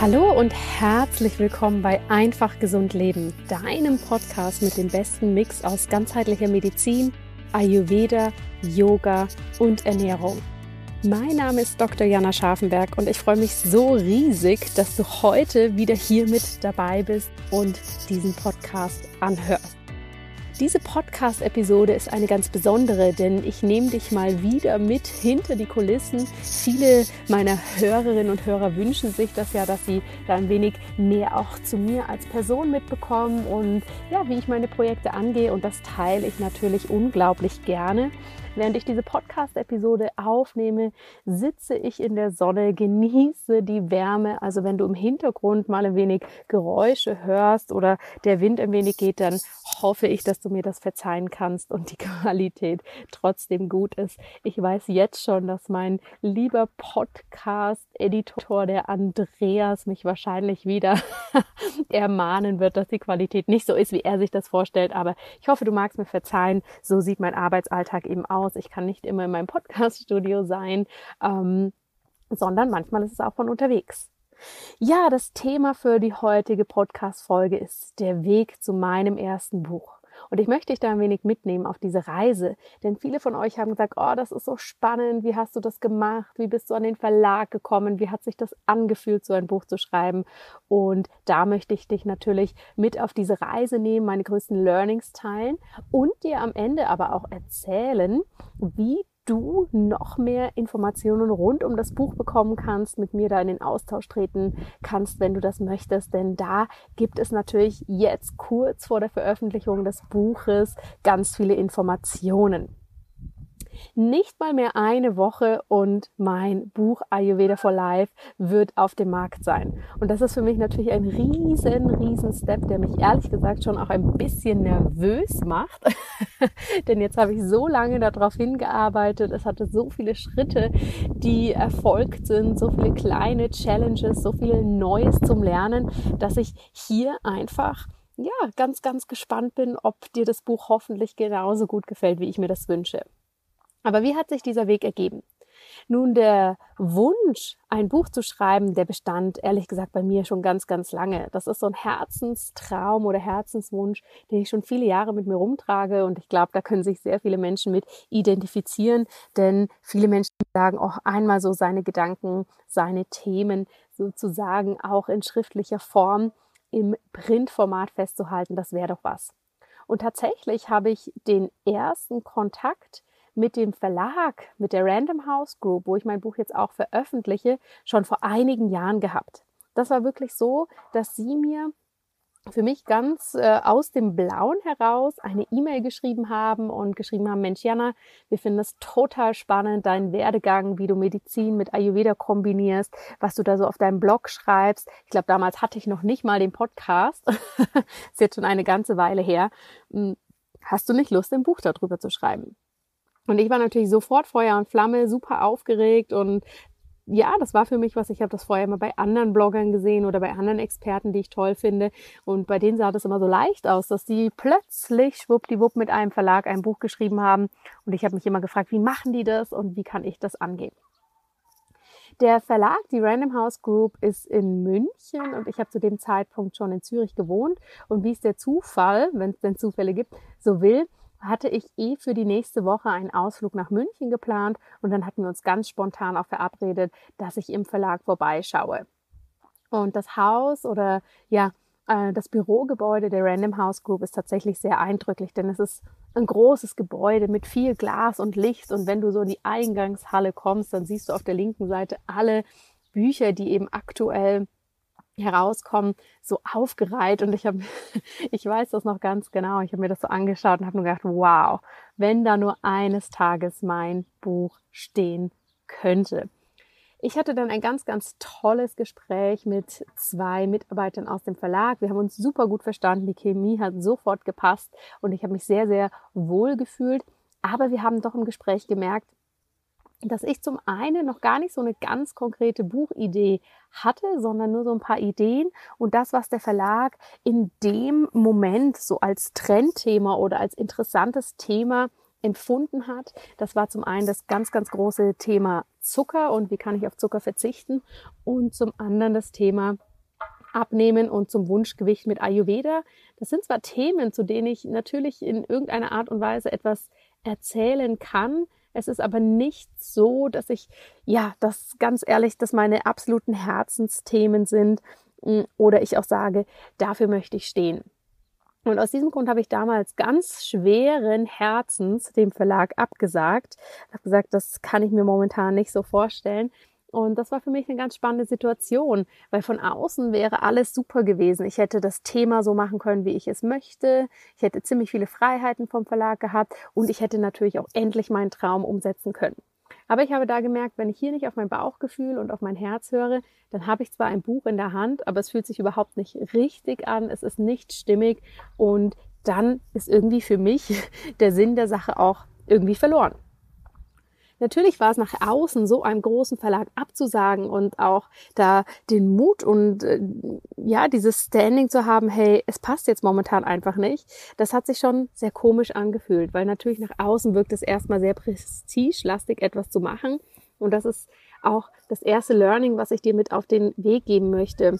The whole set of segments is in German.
Hallo und herzlich willkommen bei Einfach Gesund Leben, deinem Podcast mit dem besten Mix aus ganzheitlicher Medizin, Ayurveda, Yoga und Ernährung. Mein Name ist Dr. Jana Scharfenberg und ich freue mich so riesig, dass du heute wieder hier mit dabei bist und diesen Podcast anhörst. Diese Podcast-Episode ist eine ganz besondere, denn ich nehme dich mal wieder mit hinter die Kulissen. Viele meiner Hörerinnen und Hörer wünschen sich das ja, dass sie da ein wenig mehr auch zu mir als Person mitbekommen und ja, wie ich meine Projekte angehe. Und das teile ich natürlich unglaublich gerne. Während ich diese Podcast-Episode aufnehme, sitze ich in der Sonne, genieße die Wärme. Also wenn du im Hintergrund mal ein wenig Geräusche hörst oder der Wind ein wenig geht, dann hoffe ich, dass du mir das verzeihen kannst und die Qualität trotzdem gut ist. Ich weiß jetzt schon, dass mein lieber Podcast-Editor, der Andreas, mich wahrscheinlich wieder ermahnen wird, dass die Qualität nicht so ist, wie er sich das vorstellt. Aber ich hoffe, du magst mir verzeihen. So sieht mein Arbeitsalltag eben aus aus. Ich kann nicht immer in meinem Podcast-Studio sein, ähm, sondern manchmal ist es auch von unterwegs. Ja, das Thema für die heutige Podcast-Folge ist der Weg zu meinem ersten Buch. Und ich möchte dich da ein wenig mitnehmen auf diese Reise, denn viele von euch haben gesagt, oh, das ist so spannend, wie hast du das gemacht, wie bist du an den Verlag gekommen, wie hat sich das angefühlt, so ein Buch zu schreiben. Und da möchte ich dich natürlich mit auf diese Reise nehmen, meine größten Learnings teilen und dir am Ende aber auch erzählen, wie du noch mehr Informationen rund um das Buch bekommen kannst, mit mir da in den Austausch treten kannst, wenn du das möchtest. Denn da gibt es natürlich jetzt kurz vor der Veröffentlichung des Buches ganz viele Informationen nicht mal mehr eine Woche und mein Buch Ayurveda for Life wird auf dem Markt sein. Und das ist für mich natürlich ein riesen, riesen Step, der mich ehrlich gesagt schon auch ein bisschen nervös macht. Denn jetzt habe ich so lange darauf hingearbeitet. Es hatte so viele Schritte, die erfolgt sind, so viele kleine Challenges, so viel Neues zum Lernen, dass ich hier einfach ja, ganz, ganz gespannt bin, ob dir das Buch hoffentlich genauso gut gefällt, wie ich mir das wünsche. Aber wie hat sich dieser Weg ergeben? Nun, der Wunsch, ein Buch zu schreiben, der bestand ehrlich gesagt bei mir schon ganz, ganz lange. Das ist so ein Herzenstraum oder Herzenswunsch, den ich schon viele Jahre mit mir rumtrage. Und ich glaube, da können sich sehr viele Menschen mit identifizieren, denn viele Menschen sagen auch einmal so seine Gedanken, seine Themen sozusagen auch in schriftlicher Form im Printformat festzuhalten. Das wäre doch was. Und tatsächlich habe ich den ersten Kontakt mit dem Verlag, mit der Random House Group, wo ich mein Buch jetzt auch veröffentliche, schon vor einigen Jahren gehabt. Das war wirklich so, dass sie mir für mich ganz äh, aus dem Blauen heraus eine E-Mail geschrieben haben und geschrieben haben, Mensch Jana, wir finden es total spannend, deinen Werdegang, wie du Medizin mit Ayurveda kombinierst, was du da so auf deinem Blog schreibst. Ich glaube, damals hatte ich noch nicht mal den Podcast. ist jetzt schon eine ganze Weile her. Hm, hast du nicht Lust, ein Buch darüber zu schreiben? Und ich war natürlich sofort Feuer und Flamme, super aufgeregt und ja, das war für mich was. Ich habe das vorher immer bei anderen Bloggern gesehen oder bei anderen Experten, die ich toll finde. Und bei denen sah das immer so leicht aus, dass die plötzlich schwuppdiwupp mit einem Verlag ein Buch geschrieben haben. Und ich habe mich immer gefragt, wie machen die das und wie kann ich das angehen? Der Verlag, die Random House Group, ist in München und ich habe zu dem Zeitpunkt schon in Zürich gewohnt. Und wie es der Zufall, wenn es denn Zufälle gibt, so will, hatte ich eh für die nächste Woche einen Ausflug nach München geplant und dann hatten wir uns ganz spontan auch verabredet, dass ich im Verlag vorbeischaue. Und das Haus oder ja, äh, das Bürogebäude der Random House Group ist tatsächlich sehr eindrücklich, denn es ist ein großes Gebäude mit viel Glas und Licht und wenn du so in die Eingangshalle kommst, dann siehst du auf der linken Seite alle Bücher, die eben aktuell herauskommen, so aufgereiht und ich habe, ich weiß das noch ganz genau, ich habe mir das so angeschaut und habe nur gedacht, wow, wenn da nur eines Tages mein Buch stehen könnte. Ich hatte dann ein ganz, ganz tolles Gespräch mit zwei Mitarbeitern aus dem Verlag. Wir haben uns super gut verstanden. Die Chemie hat sofort gepasst und ich habe mich sehr, sehr wohl gefühlt. Aber wir haben doch im Gespräch gemerkt, dass ich zum einen noch gar nicht so eine ganz konkrete Buchidee hatte, sondern nur so ein paar Ideen und das, was der Verlag in dem Moment so als Trendthema oder als interessantes Thema empfunden hat. Das war zum einen das ganz, ganz große Thema Zucker und wie kann ich auf Zucker verzichten und zum anderen das Thema Abnehmen und zum Wunschgewicht mit Ayurveda. Das sind zwar Themen, zu denen ich natürlich in irgendeiner Art und Weise etwas erzählen kann. Es ist aber nicht so, dass ich, ja, das ganz ehrlich, dass meine absoluten Herzensthemen sind mm, oder ich auch sage, dafür möchte ich stehen. Und aus diesem Grund habe ich damals ganz schweren Herzens dem Verlag abgesagt. Ich habe gesagt, das kann ich mir momentan nicht so vorstellen. Und das war für mich eine ganz spannende Situation, weil von außen wäre alles super gewesen. Ich hätte das Thema so machen können, wie ich es möchte. Ich hätte ziemlich viele Freiheiten vom Verlag gehabt und ich hätte natürlich auch endlich meinen Traum umsetzen können. Aber ich habe da gemerkt, wenn ich hier nicht auf mein Bauchgefühl und auf mein Herz höre, dann habe ich zwar ein Buch in der Hand, aber es fühlt sich überhaupt nicht richtig an, es ist nicht stimmig und dann ist irgendwie für mich der Sinn der Sache auch irgendwie verloren. Natürlich war es nach außen so einem großen Verlag abzusagen und auch da den Mut und äh, ja, dieses Standing zu haben, hey, es passt jetzt momentan einfach nicht. Das hat sich schon sehr komisch angefühlt, weil natürlich nach außen wirkt es erstmal sehr prestigelastig, etwas zu machen. Und das ist auch das erste Learning, was ich dir mit auf den Weg geben möchte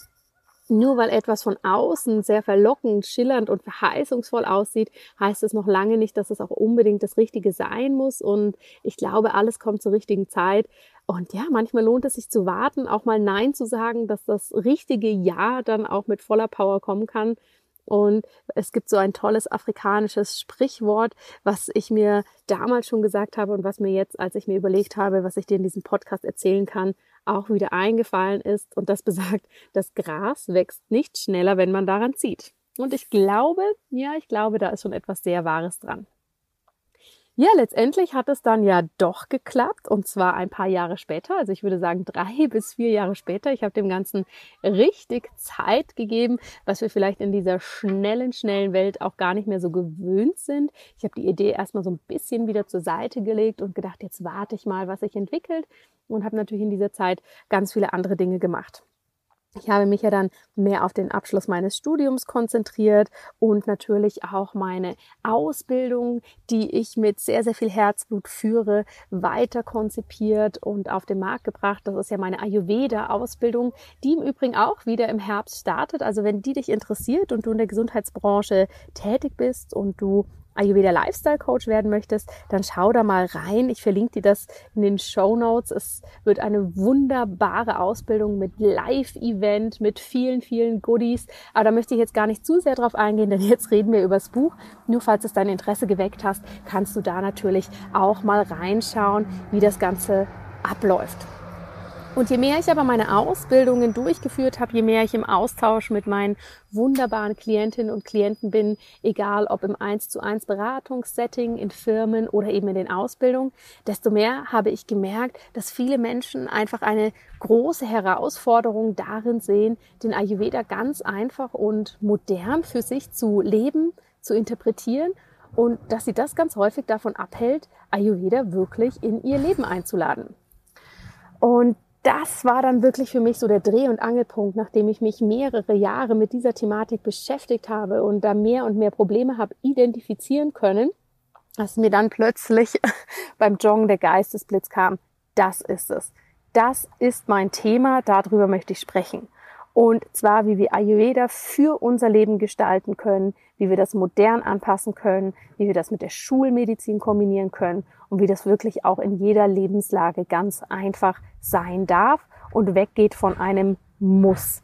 nur weil etwas von außen sehr verlockend, schillernd und verheißungsvoll aussieht, heißt es noch lange nicht, dass es auch unbedingt das Richtige sein muss. Und ich glaube, alles kommt zur richtigen Zeit. Und ja, manchmal lohnt es sich zu warten, auch mal Nein zu sagen, dass das richtige Ja dann auch mit voller Power kommen kann. Und es gibt so ein tolles afrikanisches Sprichwort, was ich mir damals schon gesagt habe und was mir jetzt, als ich mir überlegt habe, was ich dir in diesem Podcast erzählen kann, auch wieder eingefallen ist. Und das besagt, das Gras wächst nicht schneller, wenn man daran zieht. Und ich glaube, ja, ich glaube, da ist schon etwas sehr Wahres dran. Ja, letztendlich hat es dann ja doch geklappt und zwar ein paar Jahre später. Also ich würde sagen drei bis vier Jahre später. Ich habe dem Ganzen richtig Zeit gegeben, was wir vielleicht in dieser schnellen, schnellen Welt auch gar nicht mehr so gewöhnt sind. Ich habe die Idee erstmal so ein bisschen wieder zur Seite gelegt und gedacht, jetzt warte ich mal, was sich entwickelt und habe natürlich in dieser Zeit ganz viele andere Dinge gemacht. Ich habe mich ja dann mehr auf den Abschluss meines Studiums konzentriert und natürlich auch meine Ausbildung, die ich mit sehr, sehr viel Herzblut führe, weiter konzipiert und auf den Markt gebracht. Das ist ja meine Ayurveda-Ausbildung, die im Übrigen auch wieder im Herbst startet. Also wenn die dich interessiert und du in der Gesundheitsbranche tätig bist und du Ayurveda Lifestyle Coach werden möchtest, dann schau da mal rein. Ich verlinke dir das in den Show Notes. Es wird eine wunderbare Ausbildung mit Live-Event, mit vielen, vielen Goodies. Aber da möchte ich jetzt gar nicht zu sehr drauf eingehen, denn jetzt reden wir über das Buch. Nur falls es dein Interesse geweckt hast, kannst du da natürlich auch mal reinschauen, wie das Ganze abläuft. Und je mehr ich aber meine Ausbildungen durchgeführt habe, je mehr ich im Austausch mit meinen wunderbaren Klientinnen und Klienten bin, egal ob im 1 zu 1 Beratungssetting, in Firmen oder eben in den Ausbildungen, desto mehr habe ich gemerkt, dass viele Menschen einfach eine große Herausforderung darin sehen, den Ayurveda ganz einfach und modern für sich zu leben, zu interpretieren und dass sie das ganz häufig davon abhält, Ayurveda wirklich in ihr Leben einzuladen. Und das war dann wirklich für mich so der Dreh- und Angelpunkt, nachdem ich mich mehrere Jahre mit dieser Thematik beschäftigt habe und da mehr und mehr Probleme habe identifizieren können, dass mir dann plötzlich beim Joggen der Geistesblitz kam. Das ist es. Das ist mein Thema, darüber möchte ich sprechen. Und zwar, wie wir Ayurveda für unser Leben gestalten können, wie wir das modern anpassen können, wie wir das mit der Schulmedizin kombinieren können und wie das wirklich auch in jeder Lebenslage ganz einfach sein darf und weggeht von einem Muss.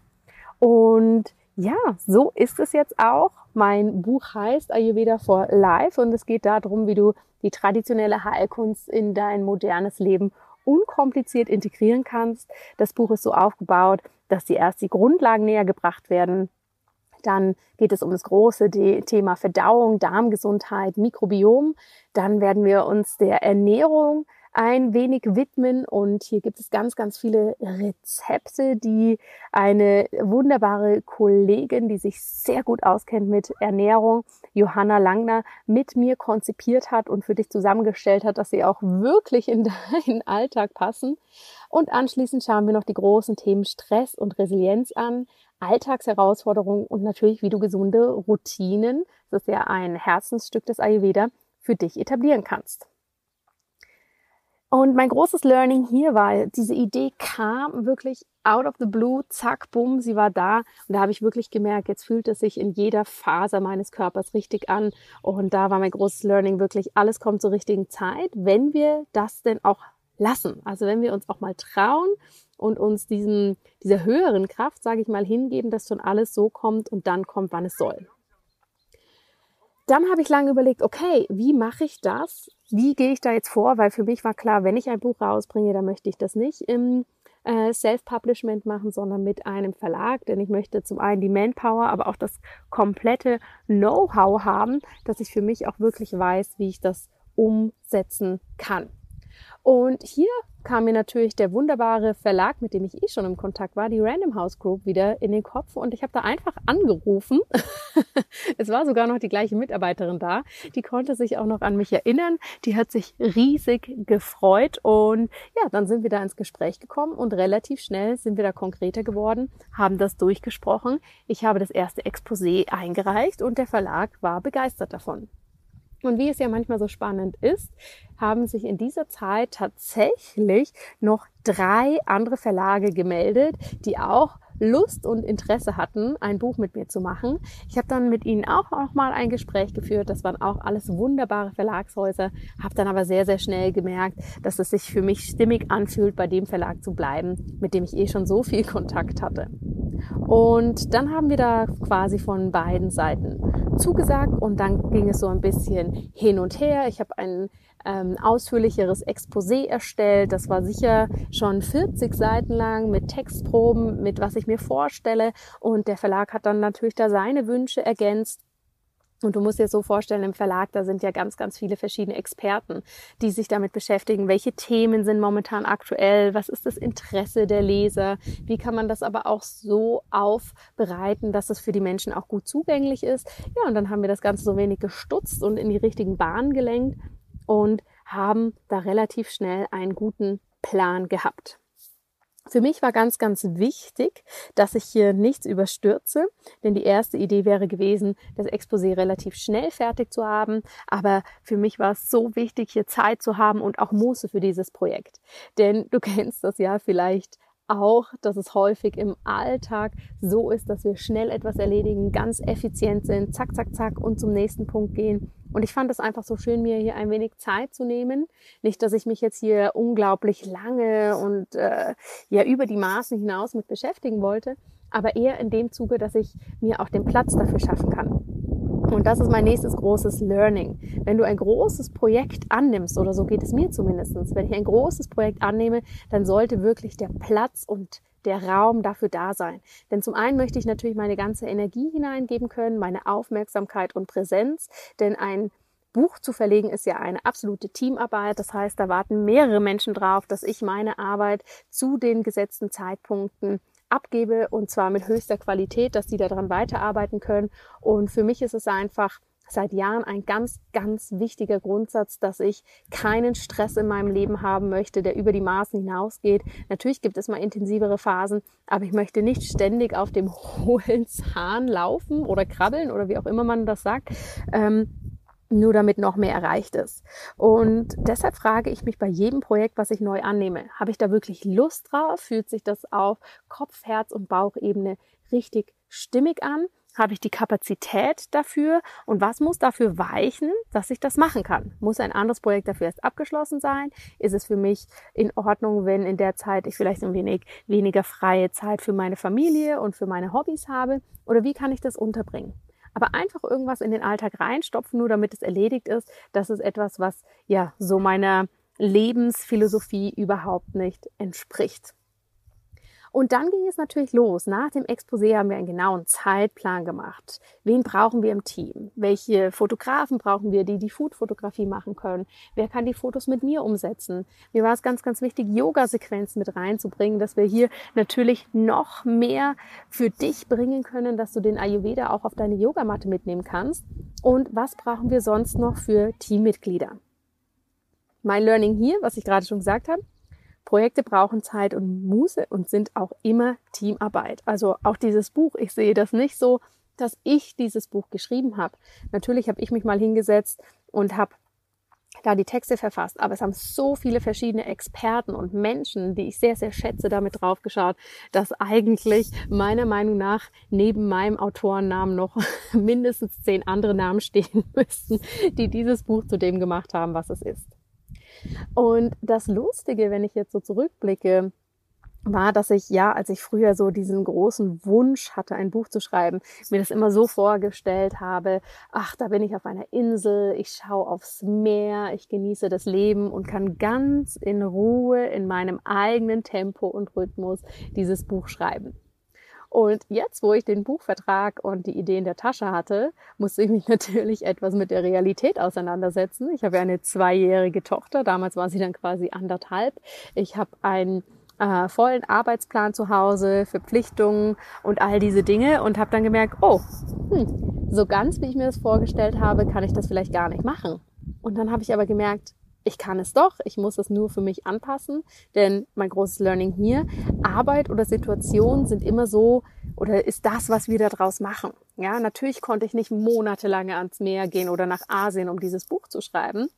Und ja, so ist es jetzt auch. Mein Buch heißt Ayurveda for Life und es geht darum, wie du die traditionelle Heilkunst in dein modernes Leben unkompliziert integrieren kannst. Das Buch ist so aufgebaut, dass dir erst die Grundlagen näher gebracht werden. Dann geht es um das große Thema Verdauung, Darmgesundheit, Mikrobiom. Dann werden wir uns der Ernährung ein wenig widmen. Und hier gibt es ganz, ganz viele Rezepte, die eine wunderbare Kollegin, die sich sehr gut auskennt mit Ernährung, Johanna Langner, mit mir konzipiert hat und für dich zusammengestellt hat, dass sie auch wirklich in deinen Alltag passen. Und anschließend schauen wir noch die großen Themen Stress und Resilienz an, Alltagsherausforderungen und natürlich, wie du gesunde Routinen, das ist ja ein Herzensstück des Ayurveda, für dich etablieren kannst. Und mein großes Learning hier war, diese Idee kam wirklich out of the blue, zack, bumm, sie war da. Und da habe ich wirklich gemerkt, jetzt fühlt es sich in jeder Faser meines Körpers richtig an. Und da war mein großes Learning wirklich, alles kommt zur richtigen Zeit, wenn wir das denn auch lassen. Also wenn wir uns auch mal trauen und uns diesen, dieser höheren Kraft, sage ich mal, hingeben, dass schon alles so kommt und dann kommt, wann es soll. Dann habe ich lange überlegt, okay, wie mache ich das? Wie gehe ich da jetzt vor? Weil für mich war klar, wenn ich ein Buch rausbringe, dann möchte ich das nicht im äh, Self-Publishment machen, sondern mit einem Verlag, denn ich möchte zum einen die Manpower, aber auch das komplette Know-how haben, dass ich für mich auch wirklich weiß, wie ich das umsetzen kann. Und hier kam mir natürlich der wunderbare Verlag, mit dem ich eh schon im Kontakt war, die Random House Group, wieder in den Kopf. Und ich habe da einfach angerufen. es war sogar noch die gleiche Mitarbeiterin da. Die konnte sich auch noch an mich erinnern. Die hat sich riesig gefreut. Und ja, dann sind wir da ins Gespräch gekommen und relativ schnell sind wir da konkreter geworden, haben das durchgesprochen. Ich habe das erste Exposé eingereicht und der Verlag war begeistert davon. Und wie es ja manchmal so spannend ist, haben sich in dieser Zeit tatsächlich noch drei andere Verlage gemeldet, die auch Lust und Interesse hatten, ein Buch mit mir zu machen. Ich habe dann mit ihnen auch noch mal ein Gespräch geführt. Das waren auch alles wunderbare Verlagshäuser. Habe dann aber sehr, sehr schnell gemerkt, dass es sich für mich stimmig anfühlt, bei dem Verlag zu bleiben, mit dem ich eh schon so viel Kontakt hatte. Und dann haben wir da quasi von beiden Seiten zugesagt und dann ging es so ein bisschen hin und her. Ich habe ein ähm, ausführlicheres Exposé erstellt. Das war sicher schon 40 Seiten lang mit Textproben, mit was ich mir vorstelle. Und der Verlag hat dann natürlich da seine Wünsche ergänzt. Und du musst dir so vorstellen, im Verlag, da sind ja ganz, ganz viele verschiedene Experten, die sich damit beschäftigen, welche Themen sind momentan aktuell, was ist das Interesse der Leser, wie kann man das aber auch so aufbereiten, dass es für die Menschen auch gut zugänglich ist. Ja, und dann haben wir das Ganze so wenig gestutzt und in die richtigen Bahnen gelenkt und haben da relativ schnell einen guten Plan gehabt. Für mich war ganz, ganz wichtig, dass ich hier nichts überstürze, denn die erste Idee wäre gewesen, das Exposé relativ schnell fertig zu haben. Aber für mich war es so wichtig, hier Zeit zu haben und auch Muße für dieses Projekt. Denn du kennst das ja vielleicht auch, dass es häufig im Alltag so ist, dass wir schnell etwas erledigen, ganz effizient sind, zack, zack, zack und zum nächsten Punkt gehen. Und ich fand es einfach so schön, mir hier ein wenig Zeit zu nehmen. Nicht, dass ich mich jetzt hier unglaublich lange und äh, ja über die Maßen hinaus mit beschäftigen wollte, aber eher in dem Zuge, dass ich mir auch den Platz dafür schaffen kann. Und das ist mein nächstes großes Learning. Wenn du ein großes Projekt annimmst, oder so geht es mir zumindestens, wenn ich ein großes Projekt annehme, dann sollte wirklich der Platz und der Raum dafür da sein. Denn zum einen möchte ich natürlich meine ganze Energie hineingeben können, meine Aufmerksamkeit und Präsenz, denn ein Buch zu verlegen ist ja eine absolute Teamarbeit. Das heißt, da warten mehrere Menschen drauf, dass ich meine Arbeit zu den gesetzten Zeitpunkten abgebe und zwar mit höchster Qualität, dass die daran weiterarbeiten können. Und für mich ist es einfach seit Jahren ein ganz, ganz wichtiger Grundsatz, dass ich keinen Stress in meinem Leben haben möchte, der über die Maßen hinausgeht. Natürlich gibt es mal intensivere Phasen, aber ich möchte nicht ständig auf dem hohlen Zahn laufen oder krabbeln oder wie auch immer man das sagt. Ähm, nur damit noch mehr erreicht ist. Und deshalb frage ich mich bei jedem Projekt, was ich neu annehme, habe ich da wirklich Lust drauf? Fühlt sich das auf Kopf, Herz und Bauchebene richtig stimmig an? Habe ich die Kapazität dafür? Und was muss dafür weichen, dass ich das machen kann? Muss ein anderes Projekt dafür erst abgeschlossen sein? Ist es für mich in Ordnung, wenn in der Zeit ich vielleicht ein wenig weniger freie Zeit für meine Familie und für meine Hobbys habe? Oder wie kann ich das unterbringen? Aber einfach irgendwas in den Alltag reinstopfen, nur damit es erledigt ist, das ist etwas, was ja so meiner Lebensphilosophie überhaupt nicht entspricht. Und dann ging es natürlich los. Nach dem Exposé haben wir einen genauen Zeitplan gemacht. Wen brauchen wir im Team? Welche Fotografen brauchen wir, die die Food-Fotografie machen können? Wer kann die Fotos mit mir umsetzen? Mir war es ganz, ganz wichtig, Yoga-Sequenzen mit reinzubringen, dass wir hier natürlich noch mehr für dich bringen können, dass du den Ayurveda auch auf deine Yogamatte mitnehmen kannst. Und was brauchen wir sonst noch für Teammitglieder? Mein Learning hier, was ich gerade schon gesagt habe, Projekte brauchen Zeit und Muße und sind auch immer Teamarbeit. Also auch dieses Buch, ich sehe das nicht so, dass ich dieses Buch geschrieben habe. Natürlich habe ich mich mal hingesetzt und habe da die Texte verfasst, aber es haben so viele verschiedene Experten und Menschen, die ich sehr, sehr schätze, damit draufgeschaut, dass eigentlich meiner Meinung nach neben meinem Autorennamen noch mindestens zehn andere Namen stehen müssten, die dieses Buch zu dem gemacht haben, was es ist. Und das Lustige, wenn ich jetzt so zurückblicke, war, dass ich ja, als ich früher so diesen großen Wunsch hatte, ein Buch zu schreiben, mir das immer so vorgestellt habe, ach, da bin ich auf einer Insel, ich schaue aufs Meer, ich genieße das Leben und kann ganz in Ruhe in meinem eigenen Tempo und Rhythmus dieses Buch schreiben. Und jetzt, wo ich den Buchvertrag und die Idee in der Tasche hatte, musste ich mich natürlich etwas mit der Realität auseinandersetzen. Ich habe ja eine zweijährige Tochter, damals war sie dann quasi anderthalb. Ich habe ein äh, vollen Arbeitsplan zu Hause, Verpflichtungen und all diese Dinge und habe dann gemerkt, oh, hm, so ganz wie ich mir das vorgestellt habe, kann ich das vielleicht gar nicht machen. Und dann habe ich aber gemerkt, ich kann es doch, ich muss es nur für mich anpassen, denn mein großes Learning hier, Arbeit oder Situation sind immer so oder ist das, was wir daraus machen. Ja, natürlich konnte ich nicht monatelang ans Meer gehen oder nach Asien, um dieses Buch zu schreiben.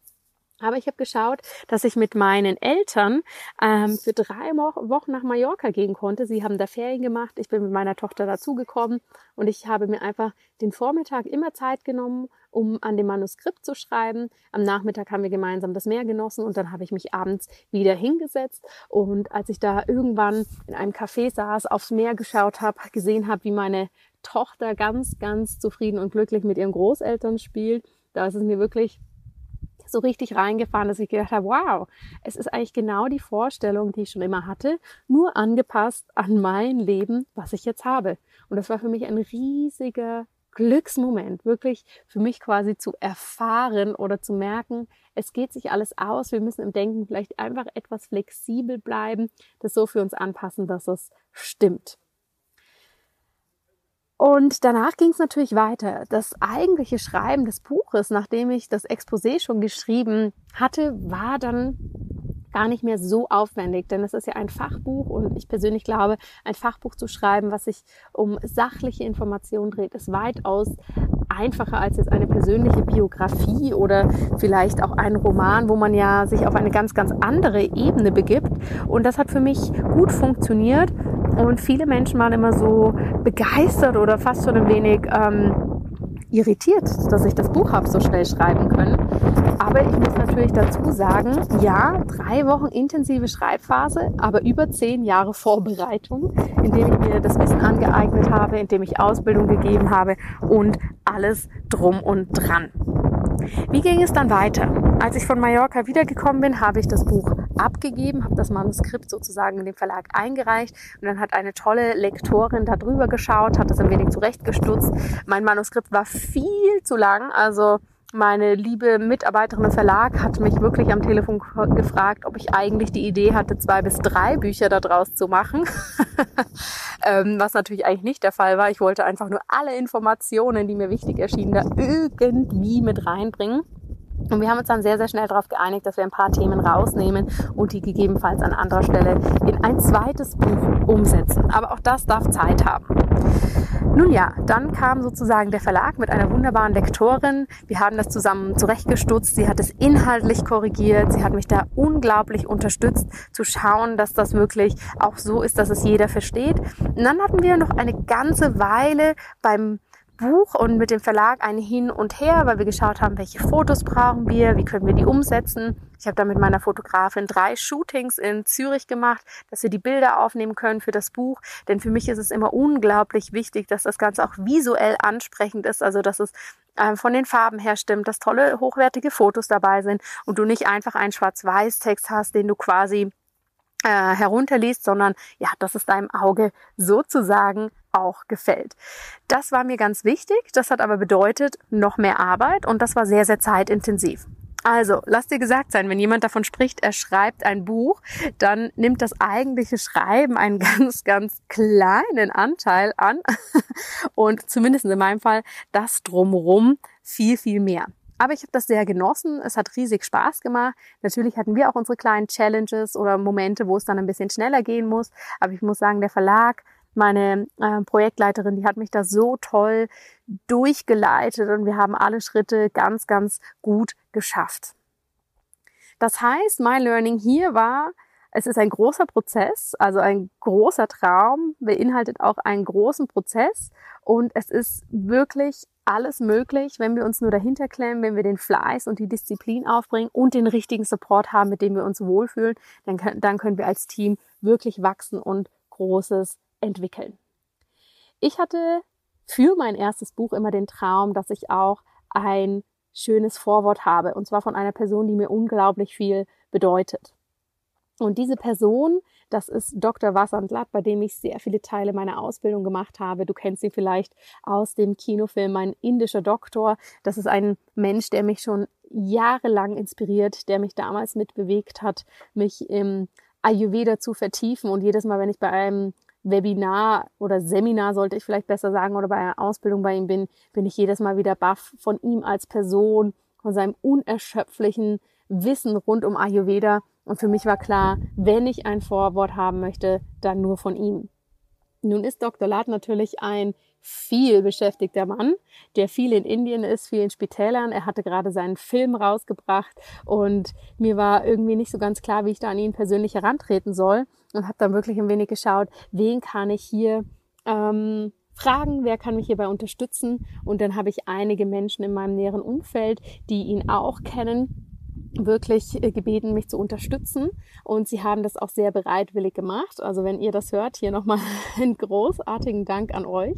Aber ich habe geschaut, dass ich mit meinen Eltern ähm, für drei Wochen nach Mallorca gehen konnte. Sie haben da Ferien gemacht. Ich bin mit meiner Tochter dazugekommen und ich habe mir einfach den Vormittag immer Zeit genommen, um an dem Manuskript zu schreiben. Am Nachmittag haben wir gemeinsam das Meer genossen und dann habe ich mich abends wieder hingesetzt. Und als ich da irgendwann in einem Café saß, aufs Meer geschaut habe, gesehen habe, wie meine Tochter ganz, ganz zufrieden und glücklich mit ihren Großeltern spielt, da ist es mir wirklich so richtig reingefahren, dass ich gedacht habe, wow, es ist eigentlich genau die Vorstellung, die ich schon immer hatte, nur angepasst an mein Leben, was ich jetzt habe. Und das war für mich ein riesiger Glücksmoment, wirklich für mich quasi zu erfahren oder zu merken, es geht sich alles aus. Wir müssen im Denken vielleicht einfach etwas flexibel bleiben, das so für uns anpassen, dass es stimmt. Und danach ging es natürlich weiter. Das eigentliche Schreiben des Buches, nachdem ich das Exposé schon geschrieben hatte, war dann gar nicht mehr so aufwendig, denn es ist ja ein Fachbuch und ich persönlich glaube, ein Fachbuch zu schreiben, was sich um sachliche Informationen dreht, ist weitaus einfacher als jetzt eine persönliche Biografie oder vielleicht auch ein Roman, wo man ja sich auf eine ganz, ganz andere Ebene begibt. Und das hat für mich gut funktioniert. Und viele Menschen waren immer so begeistert oder fast schon ein wenig ähm, irritiert, dass ich das Buch habe so schnell schreiben können. Aber ich muss natürlich dazu sagen, ja, drei Wochen intensive Schreibphase, aber über zehn Jahre Vorbereitung, indem ich mir das Wissen angeeignet habe, indem ich Ausbildung gegeben habe und alles drum und dran. Wie ging es dann weiter? Als ich von Mallorca wiedergekommen bin, habe ich das Buch abgegeben, habe das Manuskript sozusagen in den Verlag eingereicht und dann hat eine tolle Lektorin da drüber geschaut, hat das ein wenig zurechtgestutzt. Mein Manuskript war viel zu lang, also meine liebe Mitarbeiterin im Verlag hat mich wirklich am Telefon gefragt, ob ich eigentlich die Idee hatte, zwei bis drei Bücher daraus zu machen. ähm, was natürlich eigentlich nicht der Fall war. Ich wollte einfach nur alle Informationen, die mir wichtig erschienen, da irgendwie mit reinbringen. Und wir haben uns dann sehr, sehr schnell darauf geeinigt, dass wir ein paar Themen rausnehmen und die gegebenenfalls an anderer Stelle in ein zweites Buch umsetzen. Aber auch das darf Zeit haben. Nun ja, dann kam sozusagen der Verlag mit einer wunderbaren Lektorin. Wir haben das zusammen zurechtgestutzt. Sie hat es inhaltlich korrigiert. Sie hat mich da unglaublich unterstützt, zu schauen, dass das wirklich auch so ist, dass es jeder versteht. Und dann hatten wir noch eine ganze Weile beim Buch und mit dem Verlag ein Hin und Her, weil wir geschaut haben, welche Fotos brauchen wir, wie können wir die umsetzen. Ich habe da mit meiner Fotografin drei Shootings in Zürich gemacht, dass wir die Bilder aufnehmen können für das Buch. Denn für mich ist es immer unglaublich wichtig, dass das Ganze auch visuell ansprechend ist, also dass es ähm, von den Farben her stimmt, dass tolle, hochwertige Fotos dabei sind und du nicht einfach einen Schwarz-Weiß-Text hast, den du quasi äh, herunterliest, sondern ja, dass es deinem Auge sozusagen auch gefällt. Das war mir ganz wichtig. Das hat aber bedeutet noch mehr Arbeit und das war sehr, sehr zeitintensiv. Also, lass dir gesagt sein, wenn jemand davon spricht, er schreibt ein Buch, dann nimmt das eigentliche Schreiben einen ganz, ganz kleinen Anteil an und zumindest in meinem Fall das drumrum viel, viel mehr. Aber ich habe das sehr genossen. Es hat riesig Spaß gemacht. Natürlich hatten wir auch unsere kleinen Challenges oder Momente, wo es dann ein bisschen schneller gehen muss. Aber ich muss sagen, der Verlag meine äh, Projektleiterin, die hat mich da so toll durchgeleitet und wir haben alle Schritte ganz, ganz gut geschafft. Das heißt, mein Learning hier war, es ist ein großer Prozess, also ein großer Traum beinhaltet auch einen großen Prozess und es ist wirklich alles möglich, wenn wir uns nur dahinter klemmen, wenn wir den Fleiß und die Disziplin aufbringen und den richtigen Support haben, mit dem wir uns wohlfühlen, dann, dann können wir als Team wirklich wachsen und Großes entwickeln. Ich hatte für mein erstes Buch immer den Traum, dass ich auch ein schönes Vorwort habe, und zwar von einer Person, die mir unglaublich viel bedeutet. Und diese Person, das ist Dr. Vasantlat, bei dem ich sehr viele Teile meiner Ausbildung gemacht habe. Du kennst ihn vielleicht aus dem Kinofilm Mein indischer Doktor. Das ist ein Mensch, der mich schon jahrelang inspiriert, der mich damals mitbewegt hat, mich im Ayurveda zu vertiefen. Und jedes Mal, wenn ich bei einem Webinar oder Seminar sollte ich vielleicht besser sagen oder bei einer Ausbildung bei ihm bin, bin ich jedes Mal wieder baff von ihm als Person, von seinem unerschöpflichen Wissen rund um Ayurveda. Und für mich war klar, wenn ich ein Vorwort haben möchte, dann nur von ihm. Nun ist Dr. Lad natürlich ein viel beschäftigter Mann, der viel in Indien ist, viel in Spitälern. Er hatte gerade seinen Film rausgebracht und mir war irgendwie nicht so ganz klar, wie ich da an ihn persönlich herantreten soll und habe dann wirklich ein wenig geschaut, wen kann ich hier ähm, fragen, wer kann mich hierbei unterstützen. Und dann habe ich einige Menschen in meinem näheren Umfeld, die ihn auch kennen wirklich äh, gebeten, mich zu unterstützen. Und sie haben das auch sehr bereitwillig gemacht. Also wenn ihr das hört, hier nochmal einen großartigen Dank an euch.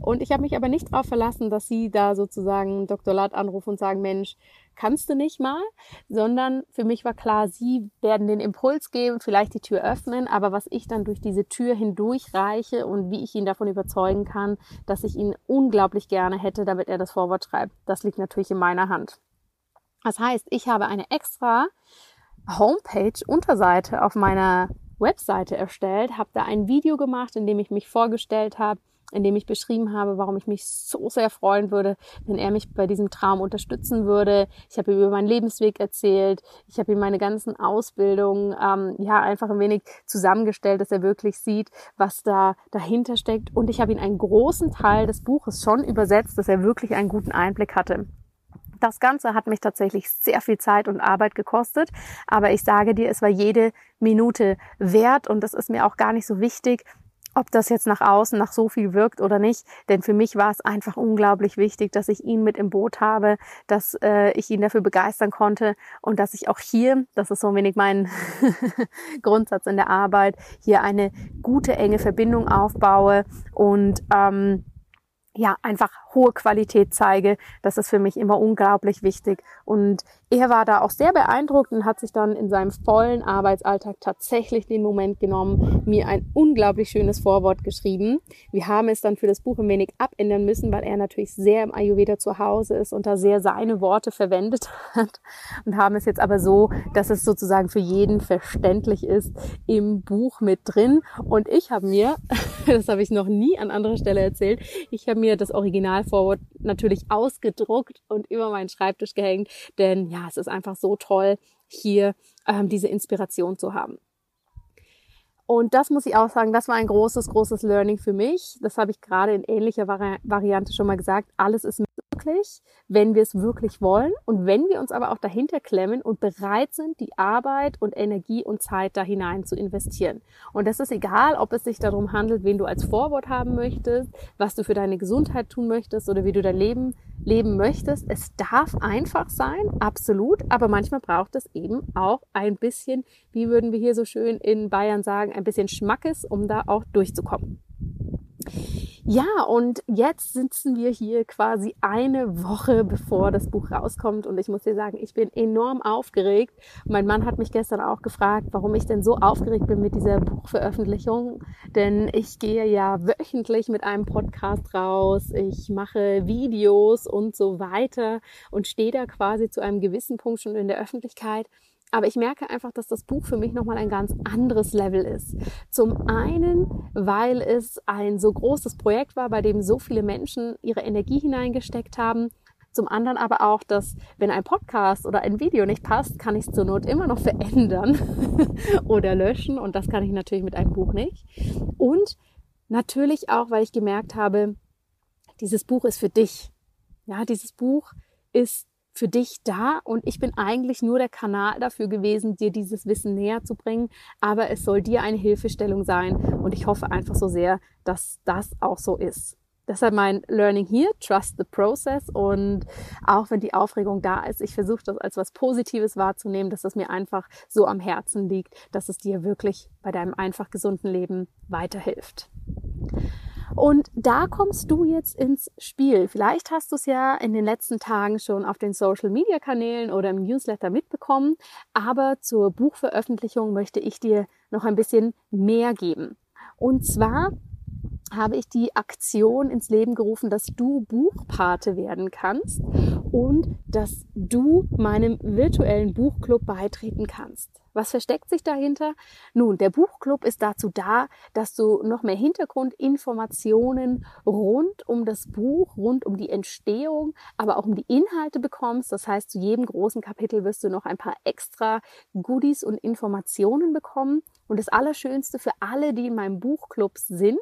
Und ich habe mich aber nicht darauf verlassen, dass sie da sozusagen Dr. Latt anrufen und sagen, Mensch, kannst du nicht mal, sondern für mich war klar, sie werden den Impuls geben, vielleicht die Tür öffnen, aber was ich dann durch diese Tür hindurch reiche und wie ich ihn davon überzeugen kann, dass ich ihn unglaublich gerne hätte, damit er das Vorwort schreibt, das liegt natürlich in meiner Hand. Das heißt, ich habe eine extra Homepage, Unterseite auf meiner Webseite erstellt, habe da ein Video gemacht, in dem ich mich vorgestellt habe, in dem ich beschrieben habe, warum ich mich so sehr freuen würde, wenn er mich bei diesem Traum unterstützen würde. Ich habe ihm über meinen Lebensweg erzählt. Ich habe ihm meine ganzen Ausbildungen ähm, ja einfach ein wenig zusammengestellt, dass er wirklich sieht, was da dahinter steckt. Und ich habe ihm einen großen Teil des Buches schon übersetzt, dass er wirklich einen guten Einblick hatte. Das Ganze hat mich tatsächlich sehr viel Zeit und Arbeit gekostet, aber ich sage dir, es war jede Minute wert und das ist mir auch gar nicht so wichtig, ob das jetzt nach außen nach so viel wirkt oder nicht. Denn für mich war es einfach unglaublich wichtig, dass ich ihn mit im Boot habe, dass äh, ich ihn dafür begeistern konnte und dass ich auch hier, das ist so ein wenig mein Grundsatz in der Arbeit, hier eine gute, enge Verbindung aufbaue und ähm, ja, einfach hohe Qualität zeige. Das ist für mich immer unglaublich wichtig. Und er war da auch sehr beeindruckt und hat sich dann in seinem vollen Arbeitsalltag tatsächlich den Moment genommen, mir ein unglaublich schönes Vorwort geschrieben. Wir haben es dann für das Buch ein wenig abändern müssen, weil er natürlich sehr im Ayurveda zu Hause ist und da sehr seine Worte verwendet hat und haben es jetzt aber so, dass es sozusagen für jeden verständlich ist im Buch mit drin. Und ich habe mir, das habe ich noch nie an anderer Stelle erzählt, ich habe mir das Originalvorwort natürlich ausgedruckt und über meinen Schreibtisch gehängt, denn ja, es ist einfach so toll, hier ähm, diese Inspiration zu haben. Und das muss ich auch sagen, das war ein großes, großes Learning für mich. Das habe ich gerade in ähnlicher Vari Variante schon mal gesagt. Alles ist möglich, wenn wir es wirklich wollen und wenn wir uns aber auch dahinter klemmen und bereit sind, die Arbeit und Energie und Zeit da hinein zu investieren. Und das ist egal, ob es sich darum handelt, wen du als Vorwort haben möchtest, was du für deine Gesundheit tun möchtest oder wie du dein Leben leben möchtest. Es darf einfach sein, absolut, aber manchmal braucht es eben auch ein bisschen, wie würden wir hier so schön in Bayern sagen, ein bisschen Schmackes, um da auch durchzukommen. Ja, und jetzt sitzen wir hier quasi eine Woche bevor das Buch rauskommt. Und ich muss dir sagen, ich bin enorm aufgeregt. Mein Mann hat mich gestern auch gefragt, warum ich denn so aufgeregt bin mit dieser Buchveröffentlichung, denn ich gehe ja wöchentlich mit einem Podcast raus, ich mache Videos und so weiter und stehe da quasi zu einem gewissen Punkt schon in der Öffentlichkeit aber ich merke einfach, dass das Buch für mich nochmal ein ganz anderes Level ist. Zum einen, weil es ein so großes Projekt war, bei dem so viele Menschen ihre Energie hineingesteckt haben. Zum anderen aber auch, dass wenn ein Podcast oder ein Video nicht passt, kann ich es zur Not immer noch verändern oder löschen. Und das kann ich natürlich mit einem Buch nicht. Und natürlich auch, weil ich gemerkt habe, dieses Buch ist für dich. Ja, dieses Buch ist für dich da und ich bin eigentlich nur der Kanal dafür gewesen, dir dieses Wissen näher zu bringen, aber es soll dir eine Hilfestellung sein und ich hoffe einfach so sehr, dass das auch so ist. Deshalb mein Learning hier, trust the process und auch wenn die Aufregung da ist, ich versuche das als was Positives wahrzunehmen, dass es mir einfach so am Herzen liegt, dass es dir wirklich bei deinem einfach gesunden Leben weiterhilft. Und da kommst du jetzt ins Spiel. Vielleicht hast du es ja in den letzten Tagen schon auf den Social-Media-Kanälen oder im Newsletter mitbekommen, aber zur Buchveröffentlichung möchte ich dir noch ein bisschen mehr geben. Und zwar habe ich die Aktion ins Leben gerufen, dass du Buchpate werden kannst und dass du meinem virtuellen Buchclub beitreten kannst. Was versteckt sich dahinter? Nun, der Buchclub ist dazu da, dass du noch mehr Hintergrundinformationen rund um das Buch, rund um die Entstehung, aber auch um die Inhalte bekommst. Das heißt, zu jedem großen Kapitel wirst du noch ein paar extra Goodies und Informationen bekommen. Und das Allerschönste für alle, die in meinem Buchclub sind,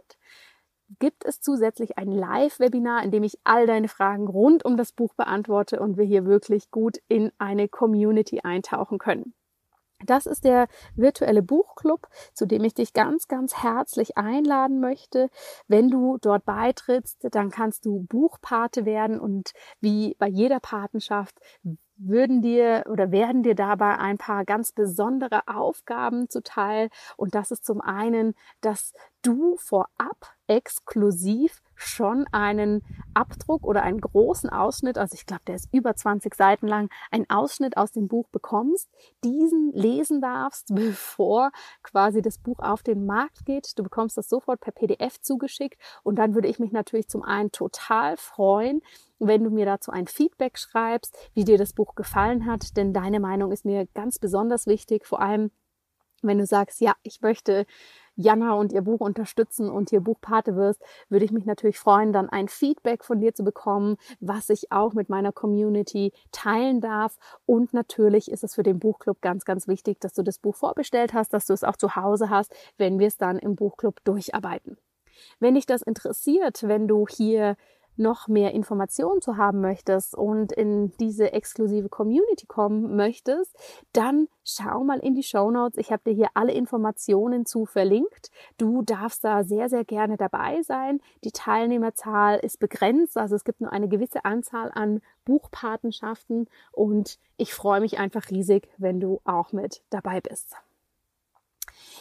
gibt es zusätzlich ein Live-Webinar, in dem ich all deine Fragen rund um das Buch beantworte und wir hier wirklich gut in eine Community eintauchen können. Das ist der virtuelle Buchclub, zu dem ich dich ganz, ganz herzlich einladen möchte. Wenn du dort beitrittst, dann kannst du Buchpate werden und wie bei jeder Patenschaft würden dir oder werden dir dabei ein paar ganz besondere Aufgaben zuteil. Und das ist zum einen, dass du vorab exklusiv schon einen Abdruck oder einen großen Ausschnitt, also ich glaube, der ist über 20 Seiten lang, einen Ausschnitt aus dem Buch bekommst, diesen lesen darfst, bevor quasi das Buch auf den Markt geht. Du bekommst das sofort per PDF zugeschickt und dann würde ich mich natürlich zum einen total freuen, wenn du mir dazu ein Feedback schreibst, wie dir das Buch gefallen hat, denn deine Meinung ist mir ganz besonders wichtig, vor allem wenn du sagst, ja, ich möchte Jana und ihr Buch unterstützen und ihr Buchpate wirst, würde ich mich natürlich freuen, dann ein Feedback von dir zu bekommen, was ich auch mit meiner Community teilen darf. Und natürlich ist es für den Buchclub ganz, ganz wichtig, dass du das Buch vorbestellt hast, dass du es auch zu Hause hast, wenn wir es dann im Buchclub durcharbeiten. Wenn dich das interessiert, wenn du hier noch mehr Informationen zu haben möchtest und in diese exklusive Community kommen möchtest, dann schau mal in die Show Notes. Ich habe dir hier alle Informationen zu verlinkt. Du darfst da sehr, sehr gerne dabei sein. Die Teilnehmerzahl ist begrenzt, also es gibt nur eine gewisse Anzahl an Buchpatenschaften und ich freue mich einfach riesig, wenn du auch mit dabei bist.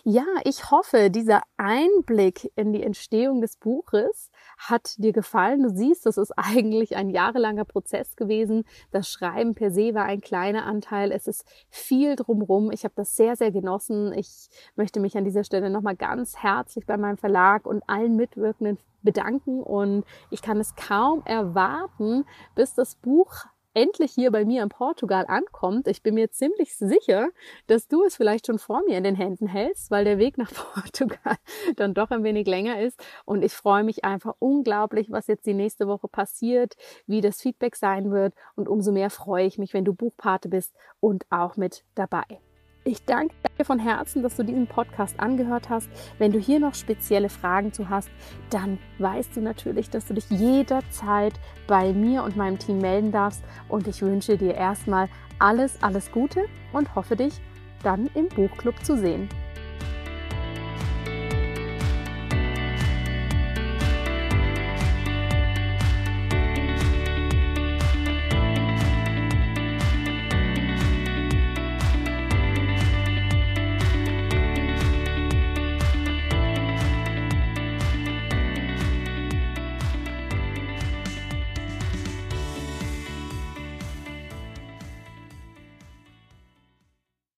Ja, ich hoffe, dieser Einblick in die Entstehung des Buches hat dir gefallen. Du siehst, das ist eigentlich ein jahrelanger Prozess gewesen. Das Schreiben per se war ein kleiner Anteil. Es ist viel drumrum. Ich habe das sehr, sehr genossen. Ich möchte mich an dieser Stelle nochmal ganz herzlich bei meinem Verlag und allen Mitwirkenden bedanken und ich kann es kaum erwarten, bis das Buch endlich hier bei mir in Portugal ankommt. Ich bin mir ziemlich sicher, dass du es vielleicht schon vor mir in den Händen hältst, weil der Weg nach Portugal dann doch ein wenig länger ist. Und ich freue mich einfach unglaublich, was jetzt die nächste Woche passiert, wie das Feedback sein wird. Und umso mehr freue ich mich, wenn du Buchpate bist und auch mit dabei. Ich danke dir von Herzen, dass du diesen Podcast angehört hast. Wenn du hier noch spezielle Fragen zu hast, dann weißt du natürlich, dass du dich jederzeit bei mir und meinem Team melden darfst. Und ich wünsche dir erstmal alles, alles Gute und hoffe dich dann im Buchclub zu sehen.